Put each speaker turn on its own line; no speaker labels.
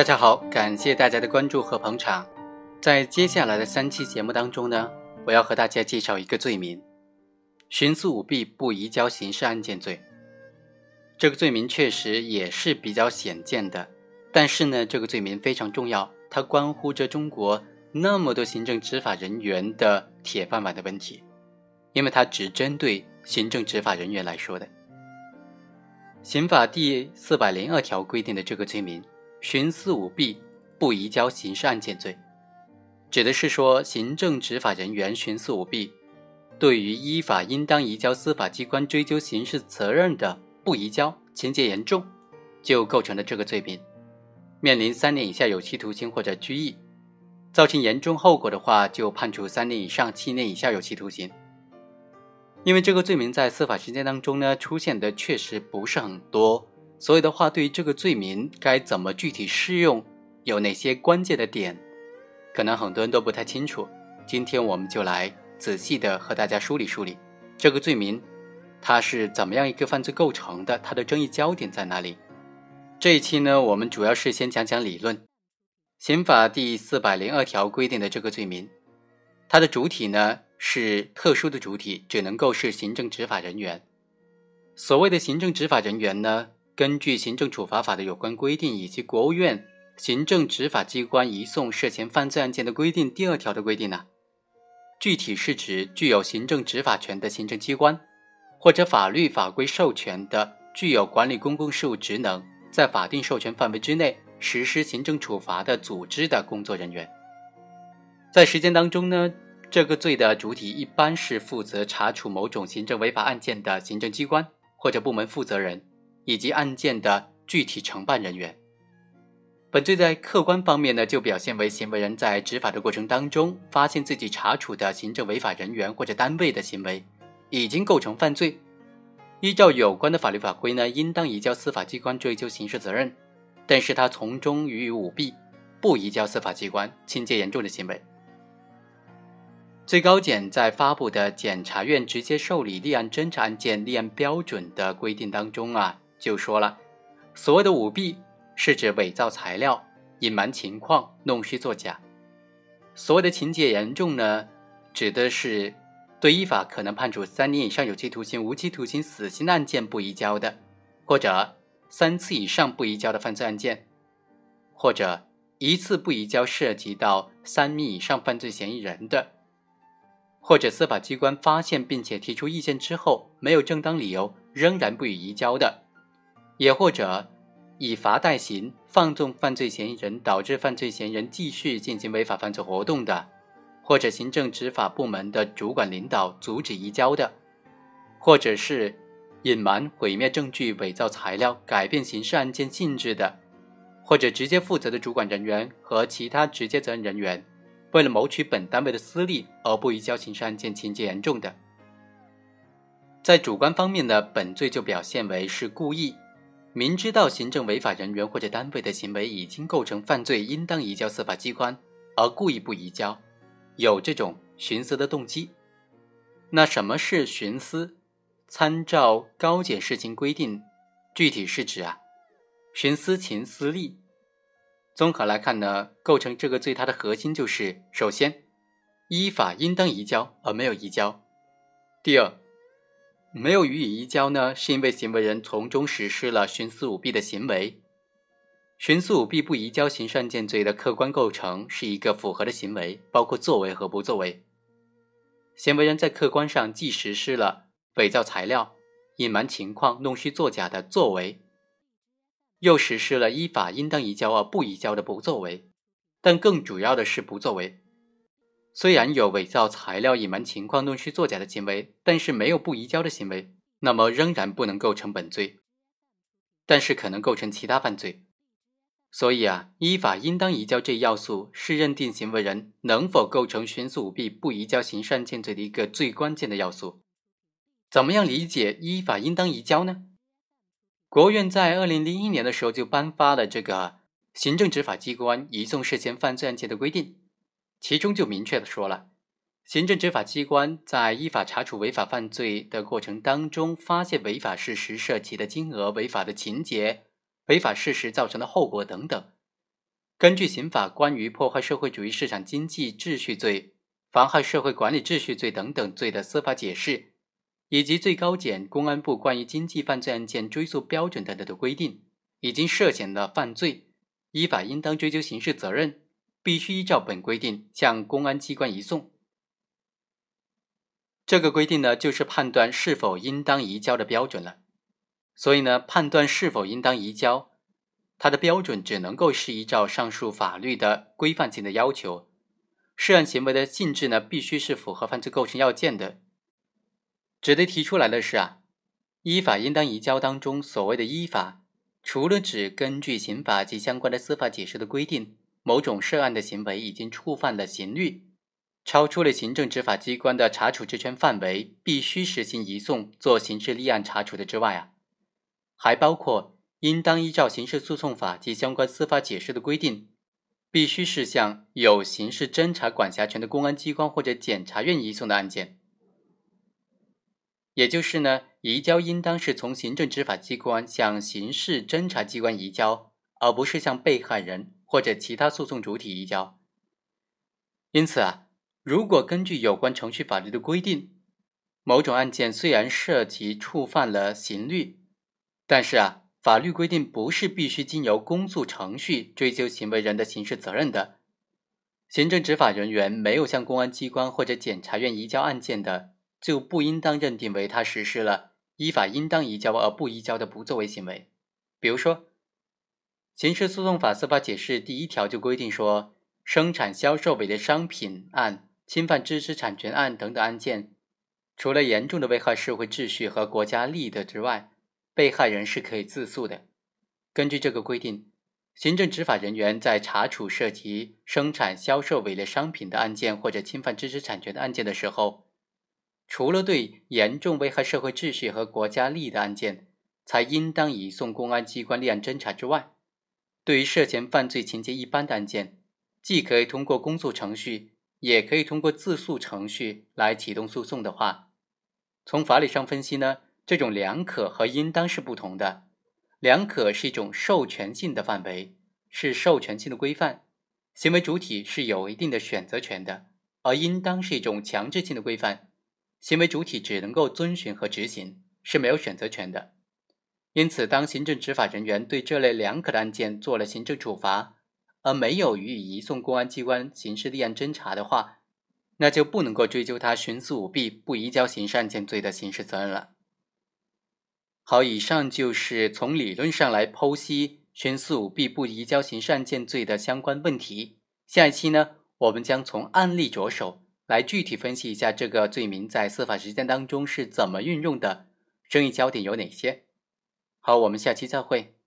大家好，感谢大家的关注和捧场。在接下来的三期节目当中呢，我要和大家介绍一个罪名——徇私舞弊不移交刑事案件罪。这个罪名确实也是比较鲜见的，但是呢，这个罪名非常重要，它关乎着中国那么多行政执法人员的铁饭碗的问题，因为它只针对行政执法人员来说的。刑法第四百零二条规定的这个罪名。徇私舞弊不移交刑事案件罪，指的是说行政执法人员徇私舞弊，对于依法应当移交司法机关追究刑事责任的不移交，情节严重，就构成了这个罪名，面临三年以下有期徒刑或者拘役；造成严重后果的话，就判处三年以上七年以下有期徒刑。因为这个罪名在司法实践当中呢，出现的确实不是很多。所以的话，对于这个罪名该怎么具体适用，有哪些关键的点，可能很多人都不太清楚。今天我们就来仔细的和大家梳理梳理这个罪名，它是怎么样一个犯罪构成的，它的争议焦点在哪里。这一期呢，我们主要是先讲讲理论。刑法第四百零二条规定的这个罪名，它的主体呢是特殊的主体，只能够是行政执法人员。所谓的行政执法人员呢？根据行政处罚法的有关规定，以及国务院行政执法机关移送涉嫌犯罪案件的规定第二条的规定呢，具体是指具有行政执法权的行政机关，或者法律法规授权的具有管理公共事务职能，在法定授权范围之内实施行政处罚的组织的工作人员。在实践当中呢，这个罪的主体一般是负责查处某种行政违法案件的行政机关或者部门负责人。以及案件的具体承办人员。本罪在客观方面呢，就表现为行为人在执法的过程当中，发现自己查处的行政违法人员或者单位的行为已经构成犯罪，依照有关的法律法规呢，应当移交司法机关追究刑事责任，但是他从中予以舞弊，不移交司法机关，情节严重的行为。最高检在发布的《检察院直接受理立案侦查案件立案标准》的规定当中啊。就说了，所谓的舞弊是指伪造材料、隐瞒情况、弄虚作假。所谓的情节严重呢，指的是对依法可能判处三年以上有期徒刑、无期徒刑、死刑的案件不移交的，或者三次以上不移交的犯罪案件，或者一次不移交涉及到三名以上犯罪嫌疑人的，或者司法机关发现并且提出意见之后，没有正当理由仍然不予移交的。也或者以罚代刑放纵犯罪嫌疑人，导致犯罪嫌疑人继续进行违法犯罪活动的，或者行政执法部门的主管领导阻止移交的，或者是隐瞒、毁灭证据、伪造材料、改变刑事案件性质的，或者直接负责的主管人员和其他直接责任人员，为了谋取本单位的私利而不移交刑事案件，情节严重的，在主观方面呢，本罪就表现为是故意。明知道行政违法人员或者单位的行为已经构成犯罪，应当移交司法机关，而故意不移交，有这种徇私的动机。那什么是徇私？参照高检事情规定，具体是指啊，徇私情私利。综合来看呢，构成这个罪，它的核心就是：首先，依法应当移交而没有移交；第二。没有予以移交呢，是因为行为人从中实施了徇私舞弊的行为。徇私舞弊不移交刑事案件罪的客观构成是一个符合的行为，包括作为和不作为。行为人在客观上既实施了伪造材料、隐瞒情况、弄虚作假的作为，又实施了依法应当移交而不移交的不作为。但更主要的是不作为。虽然有伪造材料、隐瞒情况、弄虚作假的行为，但是没有不移交的行为，那么仍然不能构成本罪，但是可能构成其他犯罪。所以啊，依法应当移交这一要素是认定行为人能否构成徇私舞弊不移交刑事案件罪的一个最关键的要素。怎么样理解依法应当移交呢？国务院在二零零一年的时候就颁发了这个行政执法机关移送涉嫌犯罪案件的规定。其中就明确的说了，行政执法机关在依法查处违法犯罪的过程当中，发现违法事实涉及的金额、违法的情节、违法事实造成的后果等等，根据刑法关于破坏社会主义市场经济秩序罪、妨害社会管理秩序罪等等罪的司法解释，以及最高检、公安部关于经济犯罪案件追诉标准等等的规定，已经涉嫌了犯罪，依法应当追究刑事责任，必须依照本规定向公安机关移送。这个规定呢，就是判断是否应当移交的标准了。所以呢，判断是否应当移交，它的标准只能够是依照上述法律的规范性的要求。涉案行为的性质呢，必须是符合犯罪构成要件的。值得提出来的是啊，依法应当移交当中所谓的依法，除了指根据刑法及相关的司法解释的规定，某种涉案的行为已经触犯了刑律。超出了行政执法机关的查处职权范围，必须实行移送做刑事立案查处的之外啊，还包括应当依照刑事诉讼法及相关司法解释的规定，必须是向有刑事侦查管辖权的公安机关或者检察院移送的案件。也就是呢，移交应当是从行政执法机关向刑事侦查机关移交，而不是向被害人或者其他诉讼主体移交。因此啊。如果根据有关程序法律的规定，某种案件虽然涉及触犯了刑律，但是啊，法律规定不是必须经由公诉程序追究行为人的刑事责任的。行政执法人员没有向公安机关或者检察院移交案件的，就不应当认定为他实施了依法应当移交而不移交的不作为行为。比如说，《刑事诉讼法司法解释》第一条就规定说，生产销售伪劣商品案。侵犯知识产权案等等案件，除了严重的危害社会秩序和国家利益的之外，被害人是可以自诉的。根据这个规定，行政执法人员在查处涉及生产销售伪劣商品的案件或者侵犯知识产权的案件的时候，除了对严重危害社会秩序和国家利益的案件才应当移送公安机关立案侦查之外，对于涉嫌犯罪情节一般的案件，既可以通过公诉程序。也可以通过自诉程序来启动诉讼的话，从法理上分析呢，这种两可和应当是不同的。两可是一种授权性的范围，是授权性的规范，行为主体是有一定的选择权的；而应当是一种强制性的规范，行为主体只能够遵循和执行，是没有选择权的。因此，当行政执法人员对这类两可的案件做了行政处罚，而没有予以移送公安机关刑事立案侦查的话，那就不能够追究他徇私舞弊不移交刑事案件罪的刑事责任了。好，以上就是从理论上来剖析徇私舞弊不移交刑事案件罪的相关问题。下一期呢，我们将从案例着手来具体分析一下这个罪名在司法实践当中是怎么运用的，争议焦点有哪些。好，我们下期再会。